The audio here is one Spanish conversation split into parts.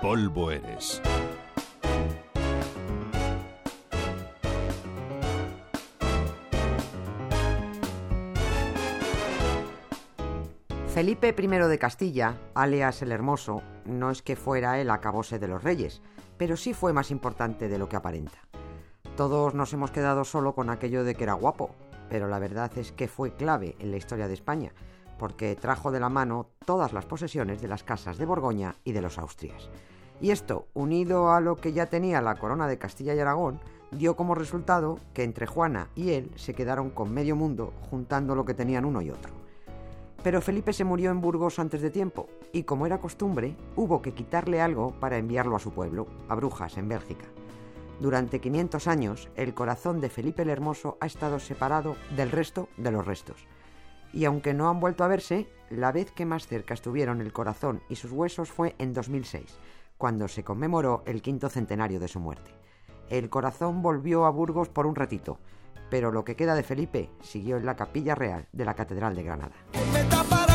polvo eres. Felipe I de Castilla, alias el Hermoso, no es que fuera el acabose de los reyes, pero sí fue más importante de lo que aparenta. Todos nos hemos quedado solo con aquello de que era guapo, pero la verdad es que fue clave en la historia de España, porque trajo de la mano todas las posesiones de las casas de Borgoña y de los Austrias. Y esto, unido a lo que ya tenía la corona de Castilla y Aragón, dio como resultado que entre Juana y él se quedaron con medio mundo juntando lo que tenían uno y otro. Pero Felipe se murió en Burgos antes de tiempo, y como era costumbre, hubo que quitarle algo para enviarlo a su pueblo, a Brujas, en Bélgica. Durante 500 años, el corazón de Felipe el Hermoso ha estado separado del resto de los restos. Y aunque no han vuelto a verse, la vez que más cerca estuvieron el corazón y sus huesos fue en 2006, cuando se conmemoró el quinto centenario de su muerte. El corazón volvió a Burgos por un ratito, pero lo que queda de Felipe siguió en la capilla real de la Catedral de Granada.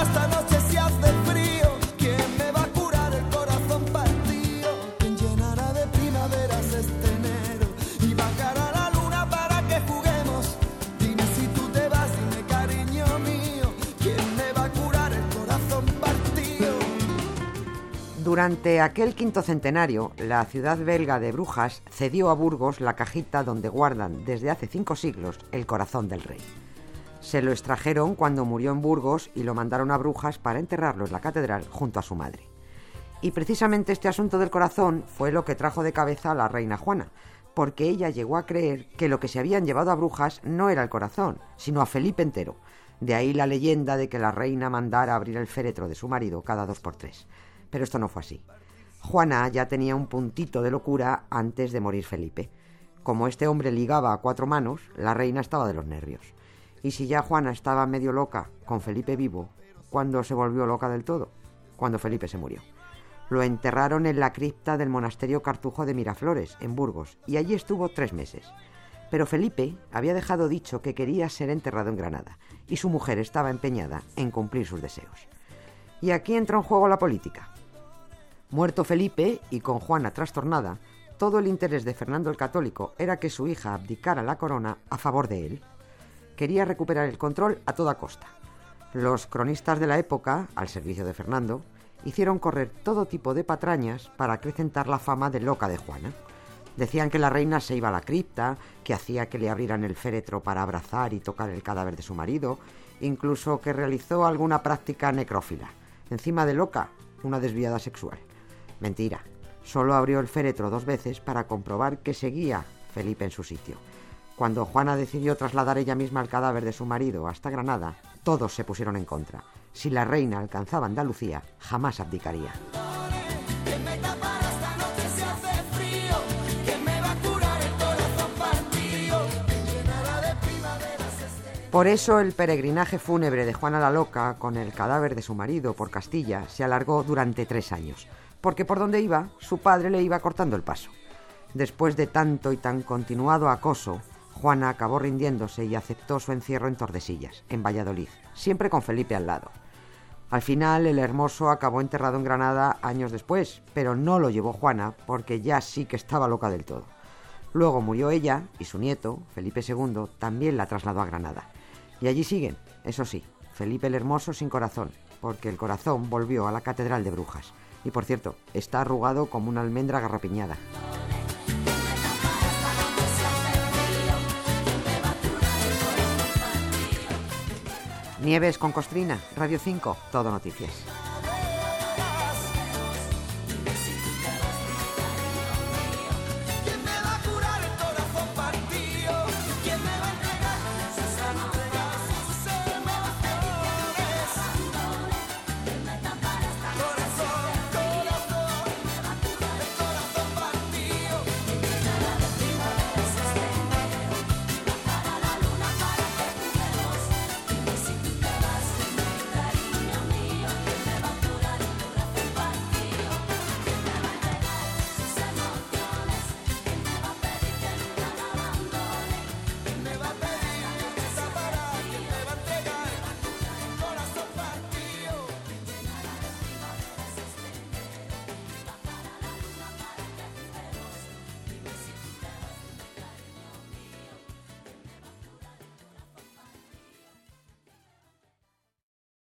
Durante aquel quinto centenario, la ciudad belga de Brujas cedió a Burgos la cajita donde guardan desde hace cinco siglos el corazón del rey. Se lo extrajeron cuando murió en Burgos y lo mandaron a Brujas para enterrarlo en la catedral junto a su madre. Y precisamente este asunto del corazón fue lo que trajo de cabeza a la reina Juana, porque ella llegó a creer que lo que se habían llevado a Brujas no era el corazón, sino a Felipe entero. De ahí la leyenda de que la reina mandara abrir el féretro de su marido cada dos por tres pero esto no fue así. Juana ya tenía un puntito de locura antes de morir Felipe. Como este hombre ligaba a cuatro manos, la reina estaba de los nervios. Y si ya Juana estaba medio loca con Felipe vivo, ¿cuándo se volvió loca del todo? Cuando Felipe se murió. Lo enterraron en la cripta del monasterio Cartujo de Miraflores, en Burgos, y allí estuvo tres meses. Pero Felipe había dejado dicho que quería ser enterrado en Granada, y su mujer estaba empeñada en cumplir sus deseos. Y aquí entra en juego la política. Muerto Felipe y con Juana trastornada, todo el interés de Fernando el Católico era que su hija abdicara la corona a favor de él. Quería recuperar el control a toda costa. Los cronistas de la época, al servicio de Fernando, hicieron correr todo tipo de patrañas para acrecentar la fama de loca de Juana. Decían que la reina se iba a la cripta, que hacía que le abrieran el féretro para abrazar y tocar el cadáver de su marido, incluso que realizó alguna práctica necrófila. Encima de loca, una desviada sexual. Mentira. Solo abrió el féretro dos veces para comprobar que seguía Felipe en su sitio. Cuando Juana decidió trasladar ella misma el cadáver de su marido hasta Granada, todos se pusieron en contra. Si la reina alcanzaba Andalucía, jamás abdicaría. Por eso el peregrinaje fúnebre de Juana la Loca con el cadáver de su marido por Castilla se alargó durante tres años porque por donde iba, su padre le iba cortando el paso. Después de tanto y tan continuado acoso, Juana acabó rindiéndose y aceptó su encierro en Tordesillas, en Valladolid, siempre con Felipe al lado. Al final, el hermoso acabó enterrado en Granada años después, pero no lo llevó Juana porque ya sí que estaba loca del todo. Luego murió ella y su nieto, Felipe II, también la trasladó a Granada. Y allí siguen, eso sí, Felipe el Hermoso sin corazón, porque el corazón volvió a la Catedral de Brujas. Y por cierto, está arrugado como una almendra garrapiñada. Nieves con Costrina, Radio 5, Todo Noticias.